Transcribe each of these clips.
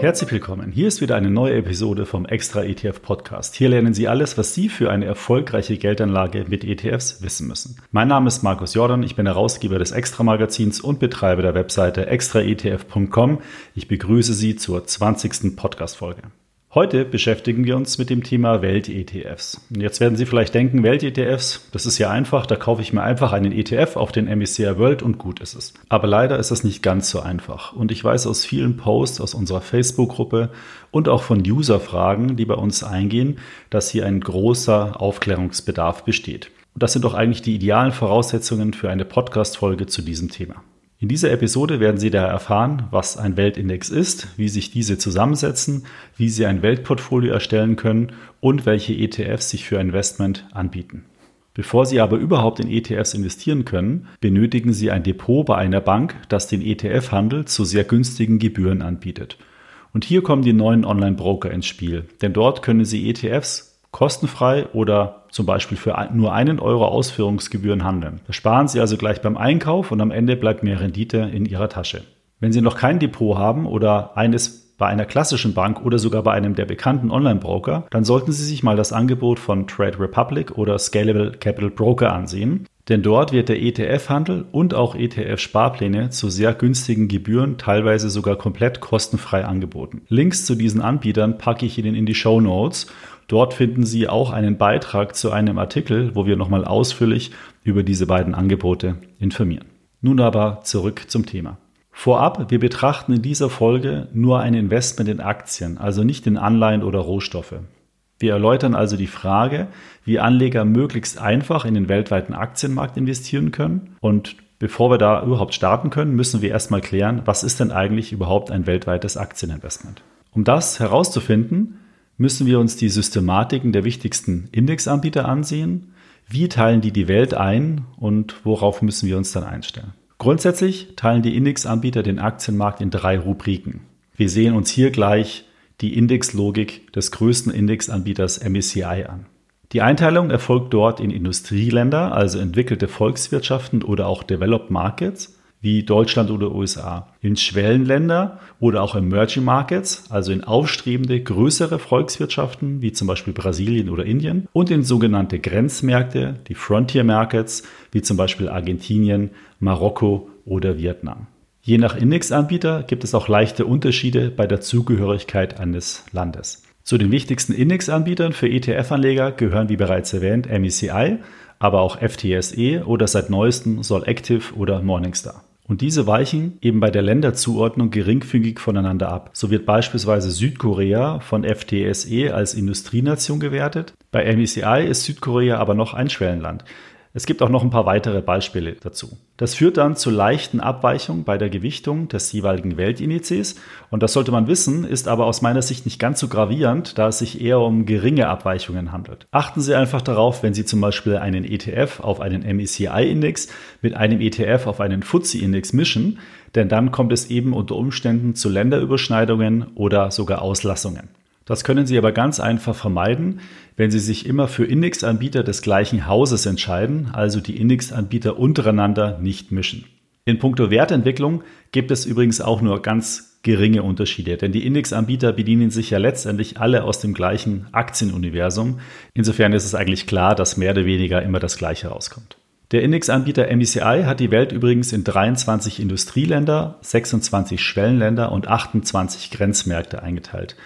Herzlich willkommen. Hier ist wieder eine neue Episode vom Extra ETF Podcast. Hier lernen Sie alles, was Sie für eine erfolgreiche Geldanlage mit ETFs wissen müssen. Mein Name ist Markus Jordan, ich bin Herausgeber des Extra Magazins und Betreiber der Webseite extraetf.com. Ich begrüße Sie zur 20. Podcast Folge. Heute beschäftigen wir uns mit dem Thema Welt-ETFs. Jetzt werden Sie vielleicht denken, Welt-ETFs, das ist ja einfach, da kaufe ich mir einfach einen ETF auf den MSCI World und gut ist es. Aber leider ist das nicht ganz so einfach. Und ich weiß aus vielen Posts aus unserer Facebook-Gruppe und auch von User-Fragen, die bei uns eingehen, dass hier ein großer Aufklärungsbedarf besteht. Und das sind doch eigentlich die idealen Voraussetzungen für eine Podcast-Folge zu diesem Thema. In dieser Episode werden Sie daher erfahren, was ein Weltindex ist, wie sich diese zusammensetzen, wie Sie ein Weltportfolio erstellen können und welche ETFs sich für Investment anbieten. Bevor Sie aber überhaupt in ETFs investieren können, benötigen Sie ein Depot bei einer Bank, das den ETF-Handel zu sehr günstigen Gebühren anbietet. Und hier kommen die neuen Online-Broker ins Spiel, denn dort können Sie ETFs kostenfrei oder zum Beispiel für nur einen Euro Ausführungsgebühren handeln. Da sparen Sie also gleich beim Einkauf und am Ende bleibt mehr Rendite in Ihrer Tasche. Wenn Sie noch kein Depot haben oder eines bei einer klassischen Bank oder sogar bei einem der bekannten Online-Broker, dann sollten Sie sich mal das Angebot von Trade Republic oder Scalable Capital Broker ansehen. Denn dort wird der ETF-Handel und auch ETF-Sparpläne zu sehr günstigen Gebühren, teilweise sogar komplett kostenfrei angeboten. Links zu diesen Anbietern packe ich Ihnen in die Show Notes Dort finden Sie auch einen Beitrag zu einem Artikel, wo wir nochmal ausführlich über diese beiden Angebote informieren. Nun aber zurück zum Thema. Vorab, wir betrachten in dieser Folge nur ein Investment in Aktien, also nicht in Anleihen oder Rohstoffe. Wir erläutern also die Frage, wie Anleger möglichst einfach in den weltweiten Aktienmarkt investieren können. Und bevor wir da überhaupt starten können, müssen wir erstmal klären, was ist denn eigentlich überhaupt ein weltweites Aktieninvestment. Um das herauszufinden, müssen wir uns die Systematiken der wichtigsten Indexanbieter ansehen. Wie teilen die die Welt ein und worauf müssen wir uns dann einstellen? Grundsätzlich teilen die Indexanbieter den Aktienmarkt in drei Rubriken. Wir sehen uns hier gleich die Indexlogik des größten Indexanbieters MSCI an. Die Einteilung erfolgt dort in Industrieländer, also entwickelte Volkswirtschaften oder auch Developed Markets, wie Deutschland oder USA. In Schwellenländer oder auch Emerging Markets, also in aufstrebende größere Volkswirtschaften wie zum Beispiel Brasilien oder Indien und in sogenannte Grenzmärkte, die Frontier Markets, wie zum Beispiel Argentinien, Marokko oder Vietnam. Je nach Indexanbieter gibt es auch leichte Unterschiede bei der Zugehörigkeit eines Landes. Zu den wichtigsten Indexanbietern für ETF-Anleger gehören wie bereits erwähnt MECI, aber auch FTSE oder seit neuestem Solactive oder Morningstar. Und diese weichen eben bei der Länderzuordnung geringfügig voneinander ab. So wird beispielsweise Südkorea von FTSE als Industrienation gewertet. Bei MECI ist Südkorea aber noch ein Schwellenland. Es gibt auch noch ein paar weitere Beispiele dazu. Das führt dann zu leichten Abweichungen bei der Gewichtung des jeweiligen Weltindizes. Und das sollte man wissen, ist aber aus meiner Sicht nicht ganz so gravierend, da es sich eher um geringe Abweichungen handelt. Achten Sie einfach darauf, wenn Sie zum Beispiel einen ETF auf einen MECI-Index mit einem ETF auf einen FTSE-Index mischen, denn dann kommt es eben unter Umständen zu Länderüberschneidungen oder sogar Auslassungen. Das können Sie aber ganz einfach vermeiden, wenn Sie sich immer für Indexanbieter des gleichen Hauses entscheiden, also die Indexanbieter untereinander nicht mischen. In puncto Wertentwicklung gibt es übrigens auch nur ganz geringe Unterschiede, denn die Indexanbieter bedienen sich ja letztendlich alle aus dem gleichen Aktienuniversum. Insofern ist es eigentlich klar, dass mehr oder weniger immer das Gleiche rauskommt. Der Indexanbieter MECI hat die Welt übrigens in 23 Industrieländer, 26 Schwellenländer und 28 Grenzmärkte eingeteilt.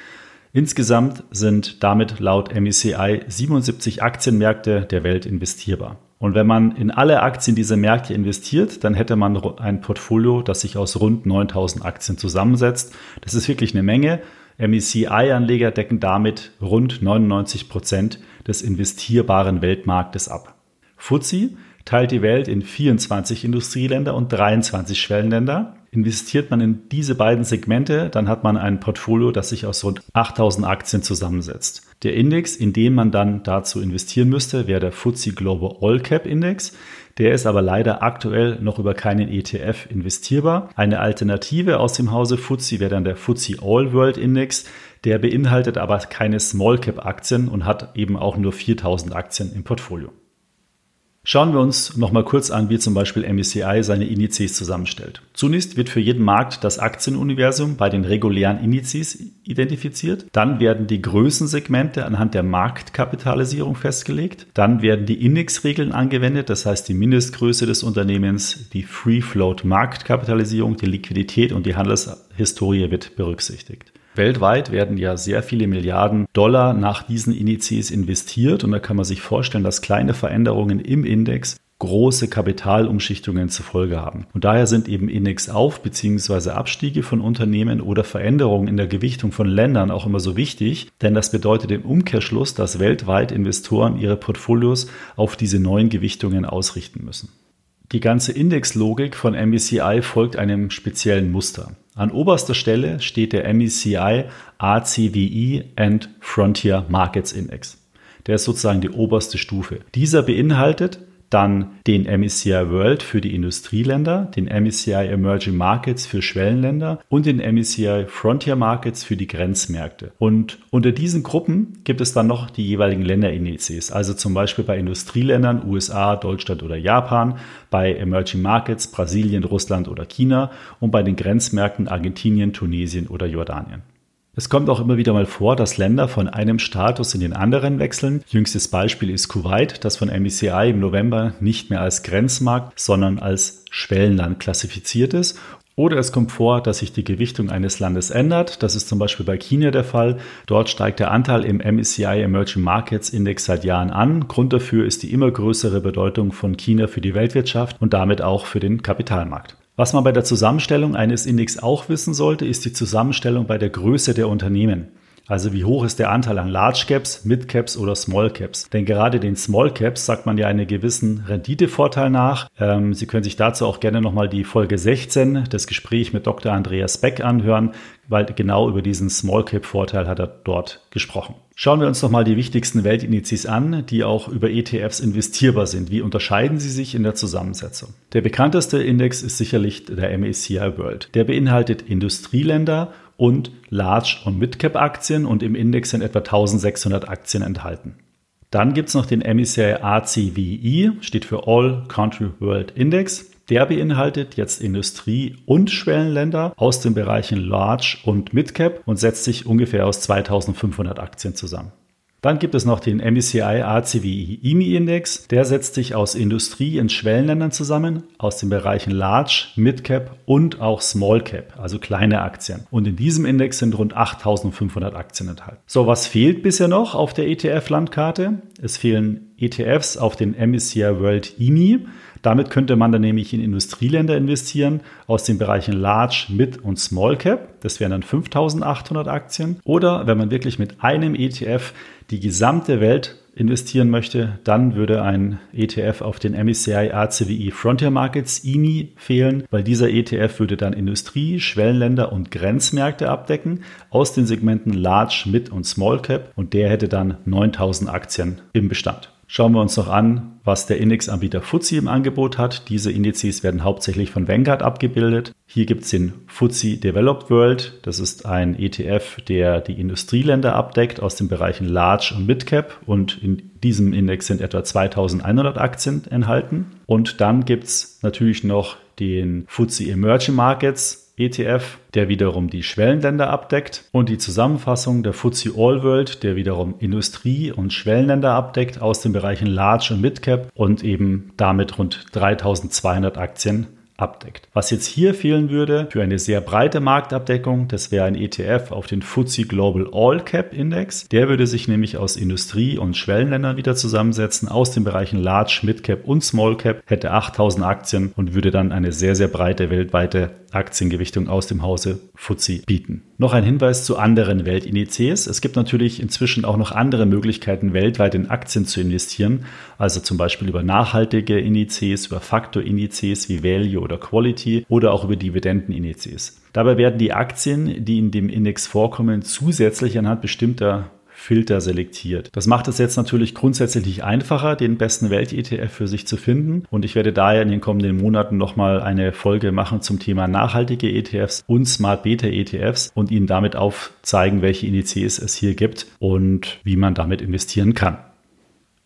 Insgesamt sind damit laut MECI 77 Aktienmärkte der Welt investierbar. Und wenn man in alle Aktien dieser Märkte investiert, dann hätte man ein Portfolio, das sich aus rund 9000 Aktien zusammensetzt. Das ist wirklich eine Menge. MECI-Anleger decken damit rund 99 Prozent des investierbaren Weltmarktes ab. FTSE teilt die Welt in 24 Industrieländer und 23 Schwellenländer. Investiert man in diese beiden Segmente, dann hat man ein Portfolio, das sich aus rund 8000 Aktien zusammensetzt. Der Index, in den man dann dazu investieren müsste, wäre der FTSE Global All Cap Index. Der ist aber leider aktuell noch über keinen ETF investierbar. Eine Alternative aus dem Hause FTSE wäre dann der FTSE All World Index. Der beinhaltet aber keine Small Cap Aktien und hat eben auch nur 4000 Aktien im Portfolio. Schauen wir uns nochmal kurz an, wie zum Beispiel MSCI seine Indizes zusammenstellt. Zunächst wird für jeden Markt das Aktienuniversum bei den regulären Indizes identifiziert. Dann werden die Größensegmente anhand der Marktkapitalisierung festgelegt. Dann werden die Indexregeln angewendet, das heißt die Mindestgröße des Unternehmens, die Free Float Marktkapitalisierung, die Liquidität und die Handelshistorie wird berücksichtigt. Weltweit werden ja sehr viele Milliarden Dollar nach diesen Indizes investiert und da kann man sich vorstellen, dass kleine Veränderungen im Index große Kapitalumschichtungen zur Folge haben. Und daher sind eben Indexauf- bzw. Abstiege von Unternehmen oder Veränderungen in der Gewichtung von Ländern auch immer so wichtig, denn das bedeutet im Umkehrschluss, dass weltweit Investoren ihre Portfolios auf diese neuen Gewichtungen ausrichten müssen. Die ganze Indexlogik von MSCI folgt einem speziellen Muster. An oberster Stelle steht der MSCI ACWI and Frontier Markets Index. Der ist sozusagen die oberste Stufe. Dieser beinhaltet dann den MSCI World für die Industrieländer, den MSCI Emerging Markets für Schwellenländer und den MSCI Frontier Markets für die Grenzmärkte. Und unter diesen Gruppen gibt es dann noch die jeweiligen Länderindizes, also zum Beispiel bei Industrieländern USA, Deutschland oder Japan, bei Emerging Markets Brasilien, Russland oder China und bei den Grenzmärkten Argentinien, Tunesien oder Jordanien. Es kommt auch immer wieder mal vor, dass Länder von einem Status in den anderen wechseln. Jüngstes Beispiel ist Kuwait, das von MECI im November nicht mehr als Grenzmarkt, sondern als Schwellenland klassifiziert ist. Oder es kommt vor, dass sich die Gewichtung eines Landes ändert. Das ist zum Beispiel bei China der Fall. Dort steigt der Anteil im MECI Emerging Markets Index seit Jahren an. Grund dafür ist die immer größere Bedeutung von China für die Weltwirtschaft und damit auch für den Kapitalmarkt. Was man bei der Zusammenstellung eines Index auch wissen sollte, ist die Zusammenstellung bei der Größe der Unternehmen. Also wie hoch ist der Anteil an Large Caps, Mid Caps oder Small Caps? Denn gerade den Small Caps sagt man ja einen gewissen Renditevorteil nach. Ähm, Sie können sich dazu auch gerne nochmal die Folge 16, das Gespräch mit Dr. Andreas Beck anhören, weil genau über diesen Small Cap Vorteil hat er dort gesprochen. Schauen wir uns nochmal die wichtigsten Weltindizes an, die auch über ETFs investierbar sind. Wie unterscheiden sie sich in der Zusammensetzung? Der bekannteste Index ist sicherlich der MSCI World. Der beinhaltet Industrieländer und Large- und Mid-Cap-Aktien und im Index sind etwa 1600 Aktien enthalten. Dann gibt es noch den MSCI ACWI, steht für All Country World Index. Der beinhaltet jetzt Industrie- und Schwellenländer aus den Bereichen Large und Mid-Cap und setzt sich ungefähr aus 2500 Aktien zusammen. Dann gibt es noch den MSCI ACWI IMI Index. Der setzt sich aus Industrie- und Schwellenländern zusammen, aus den Bereichen Large, Mid Cap und auch Small Cap, also kleine Aktien. Und in diesem Index sind rund 8500 Aktien enthalten. So, was fehlt bisher noch auf der ETF-Landkarte? Es fehlen ETFs auf den MSCI World IMI. Damit könnte man dann nämlich in Industrieländer investieren aus den Bereichen Large, Mid und Small Cap. Das wären dann 5800 Aktien. Oder wenn man wirklich mit einem ETF die gesamte Welt investieren möchte, dann würde ein ETF auf den MSCI ACWI Frontier Markets IMI fehlen, weil dieser ETF würde dann Industrie, Schwellenländer und Grenzmärkte abdecken aus den Segmenten Large, Mid und Small Cap und der hätte dann 9000 Aktien im Bestand. Schauen wir uns noch an, was der Indexanbieter FTSE im Angebot hat. Diese Indizes werden hauptsächlich von Vanguard abgebildet. Hier gibt es den FTSE Developed World. Das ist ein ETF, der die Industrieländer abdeckt aus den Bereichen Large und Mid Cap. Und in diesem Index sind etwa 2100 Aktien enthalten. Und dann gibt es natürlich noch den FTSE Emerging Markets. ETF, der wiederum die Schwellenländer abdeckt und die Zusammenfassung der FTSE All World, der wiederum Industrie- und Schwellenländer abdeckt aus den Bereichen Large und Midcap und eben damit rund 3200 Aktien abdeckt. Was jetzt hier fehlen würde für eine sehr breite Marktabdeckung, das wäre ein ETF auf den FTSE Global All Cap Index. Der würde sich nämlich aus Industrie- und Schwellenländern wieder zusammensetzen, aus den Bereichen Large, Mid Cap und Small Cap, hätte 8000 Aktien und würde dann eine sehr, sehr breite weltweite Aktiengewichtung aus dem Hause FTSE bieten. Noch ein Hinweis zu anderen Weltindizes. Es gibt natürlich inzwischen auch noch andere Möglichkeiten, weltweit in Aktien zu investieren, also zum Beispiel über nachhaltige Indizes, über Faktorindizes wie Value oder Quality oder auch über Dividendenindizes. Dabei werden die Aktien, die in dem Index vorkommen, zusätzlich anhand bestimmter Filter selektiert. Das macht es jetzt natürlich grundsätzlich einfacher, den besten Welt-ETF für sich zu finden. Und ich werde daher in den kommenden Monaten nochmal eine Folge machen zum Thema nachhaltige ETFs und Smart Beta ETFs und Ihnen damit aufzeigen, welche Indizes es hier gibt und wie man damit investieren kann.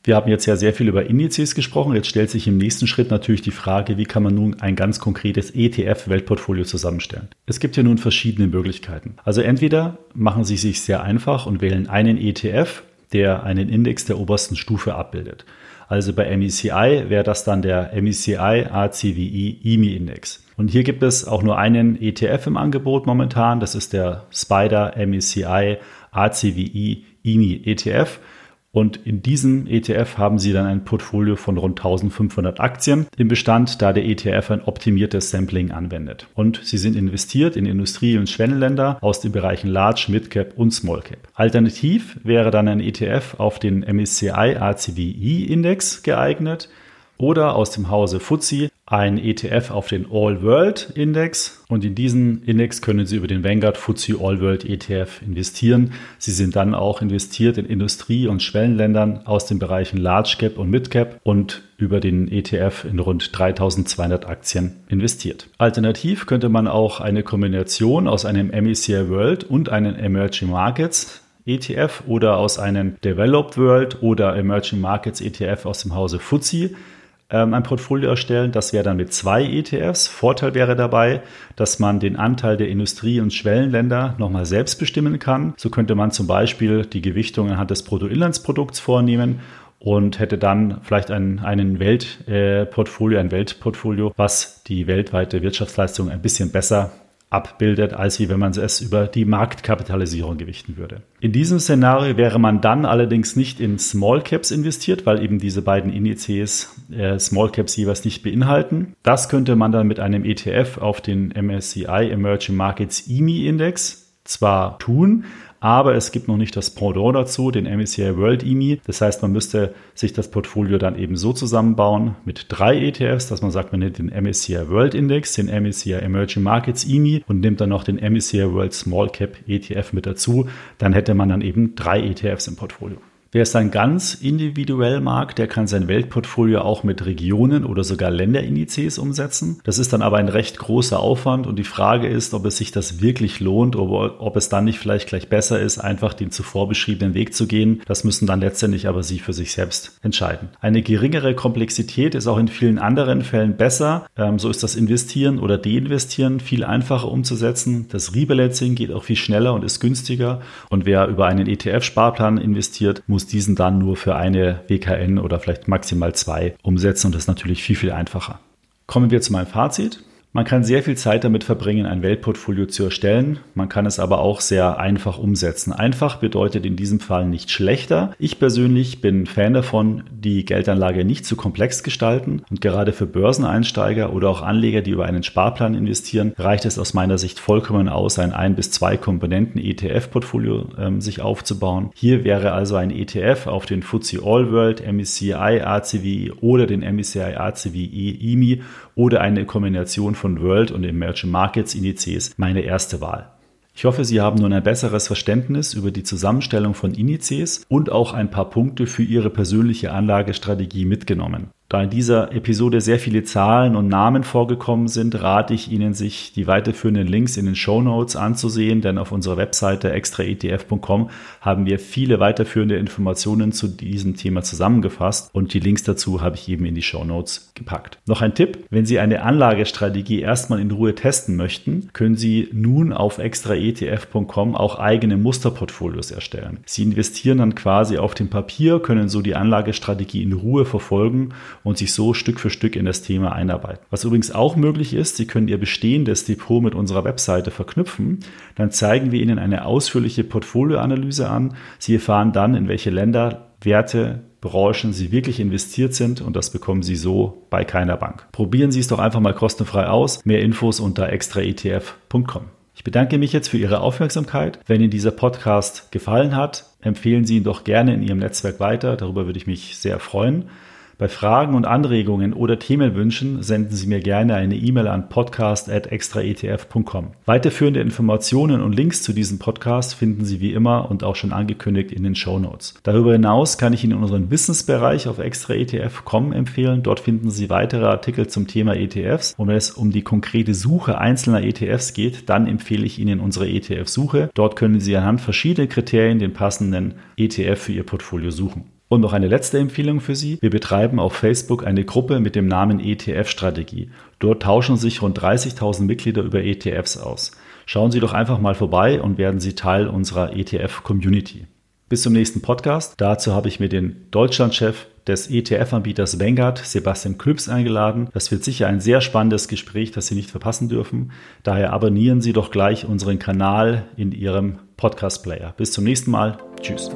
Wir haben jetzt ja sehr viel über Indizes gesprochen. Jetzt stellt sich im nächsten Schritt natürlich die Frage, wie kann man nun ein ganz konkretes ETF-Weltportfolio zusammenstellen. Es gibt ja nun verschiedene Möglichkeiten. Also entweder machen Sie sich sehr einfach und wählen einen ETF, der einen Index der obersten Stufe abbildet. Also bei MECI wäre das dann der MECI ACWI EMI Index. Und hier gibt es auch nur einen ETF im Angebot momentan. Das ist der Spider MECI ACWI EMI ETF. Und in diesem ETF haben Sie dann ein Portfolio von rund 1500 Aktien im Bestand, da der ETF ein optimiertes Sampling anwendet. Und Sie sind investiert in Industrie- und Schwellenländer aus den Bereichen Large, Mid Cap und Small Cap. Alternativ wäre dann ein ETF auf den MSCI ACWI Index geeignet oder aus dem Hause FTSE ein ETF auf den All World Index und in diesen Index können Sie über den Vanguard FTSE All World ETF investieren. Sie sind dann auch investiert in Industrie- und Schwellenländern aus den Bereichen Large Cap und Mid Cap und über den ETF in rund 3200 Aktien investiert. Alternativ könnte man auch eine Kombination aus einem MECI World und einem Emerging Markets ETF oder aus einem Developed World oder Emerging Markets ETF aus dem Hause FTSE ähm, ein Portfolio erstellen. Das wäre dann mit zwei ETFs. Vorteil wäre dabei, dass man den Anteil der Industrie- und Schwellenländer nochmal selbst bestimmen kann. So könnte man zum Beispiel die Gewichtung anhand des Bruttoinlandsprodukts vornehmen und hätte dann vielleicht ein, einen Weltportfolio, äh, ein Weltportfolio, was die weltweite Wirtschaftsleistung ein bisschen besser abbildet, als wie wenn man es über die Marktkapitalisierung gewichten würde. In diesem Szenario wäre man dann allerdings nicht in Small Caps investiert, weil eben diese beiden Indizes äh, Small Caps jeweils nicht beinhalten. Das könnte man dann mit einem ETF auf den MSCI Emerging Markets EMI Index zwar tun, aber es gibt noch nicht das Pendant dazu, den MSCI World EMI. Das heißt, man müsste sich das Portfolio dann eben so zusammenbauen mit drei ETFs, dass man sagt, man nimmt den MSCI World Index, den MSCI Emerging Markets EMI und nimmt dann noch den MSCI World Small Cap ETF mit dazu. Dann hätte man dann eben drei ETFs im Portfolio. Wer es dann ganz individuell mag, der kann sein Weltportfolio auch mit Regionen oder sogar Länderindizes umsetzen. Das ist dann aber ein recht großer Aufwand und die Frage ist, ob es sich das wirklich lohnt oder ob es dann nicht vielleicht gleich besser ist, einfach den zuvor beschriebenen Weg zu gehen. Das müssen dann letztendlich aber Sie für sich selbst entscheiden. Eine geringere Komplexität ist auch in vielen anderen Fällen besser. Ähm, so ist das Investieren oder Deinvestieren viel einfacher umzusetzen. Das Rebalancing geht auch viel schneller und ist günstiger. Und wer über einen ETF-Sparplan investiert, muss diesen dann nur für eine WKN oder vielleicht maximal zwei umsetzen und das ist natürlich viel, viel einfacher. Kommen wir zu meinem Fazit. Man kann sehr viel Zeit damit verbringen, ein Weltportfolio zu erstellen. Man kann es aber auch sehr einfach umsetzen. Einfach bedeutet in diesem Fall nicht schlechter. Ich persönlich bin Fan davon, die Geldanlage nicht zu komplex gestalten. Und gerade für Börseneinsteiger oder auch Anleger, die über einen Sparplan investieren, reicht es aus meiner Sicht vollkommen aus, ein ein bis zwei Komponenten ETF-Portfolio ähm, sich aufzubauen. Hier wäre also ein ETF auf den FTSE All World, MSCI ACWI oder den MSCI ACWI EMI oder eine Kombination von World und Emerging Markets Indizes meine erste Wahl. Ich hoffe, Sie haben nun ein besseres Verständnis über die Zusammenstellung von Indizes und auch ein paar Punkte für Ihre persönliche Anlagestrategie mitgenommen. Da in dieser Episode sehr viele Zahlen und Namen vorgekommen sind, rate ich Ihnen, sich die weiterführenden Links in den Show Notes anzusehen, denn auf unserer Webseite extraetf.com haben wir viele weiterführende Informationen zu diesem Thema zusammengefasst und die Links dazu habe ich eben in die Show Notes gepackt. Noch ein Tipp, wenn Sie eine Anlagestrategie erstmal in Ruhe testen möchten, können Sie nun auf extraetf.com auch eigene Musterportfolios erstellen. Sie investieren dann quasi auf dem Papier, können so die Anlagestrategie in Ruhe verfolgen und sich so Stück für Stück in das Thema einarbeiten. Was übrigens auch möglich ist, Sie können Ihr bestehendes Depot mit unserer Webseite verknüpfen. Dann zeigen wir Ihnen eine ausführliche Portfolioanalyse an. Sie erfahren dann, in welche Länder, Werte, Branchen Sie wirklich investiert sind und das bekommen Sie so bei keiner Bank. Probieren Sie es doch einfach mal kostenfrei aus. Mehr Infos unter extraetf.com. Ich bedanke mich jetzt für Ihre Aufmerksamkeit. Wenn Ihnen dieser Podcast gefallen hat, empfehlen Sie ihn doch gerne in Ihrem Netzwerk weiter. Darüber würde ich mich sehr freuen. Bei Fragen und Anregungen oder Themenwünschen senden Sie mir gerne eine E-Mail an podcast.extraetf.com. Weiterführende Informationen und Links zu diesem Podcast finden Sie wie immer und auch schon angekündigt in den Show Notes. Darüber hinaus kann ich Ihnen unseren Wissensbereich auf extraetf.com empfehlen. Dort finden Sie weitere Artikel zum Thema ETFs. Und wenn es um die konkrete Suche einzelner ETFs geht, dann empfehle ich Ihnen unsere ETF-Suche. Dort können Sie anhand verschiedener Kriterien den passenden ETF für Ihr Portfolio suchen. Und noch eine letzte Empfehlung für Sie. Wir betreiben auf Facebook eine Gruppe mit dem Namen ETF-Strategie. Dort tauschen sich rund 30.000 Mitglieder über ETFs aus. Schauen Sie doch einfach mal vorbei und werden Sie Teil unserer ETF-Community. Bis zum nächsten Podcast. Dazu habe ich mir den Deutschlandchef des ETF-Anbieters Vanguard, Sebastian Klüps, eingeladen. Das wird sicher ein sehr spannendes Gespräch, das Sie nicht verpassen dürfen. Daher abonnieren Sie doch gleich unseren Kanal in Ihrem Podcast-Player. Bis zum nächsten Mal. Tschüss.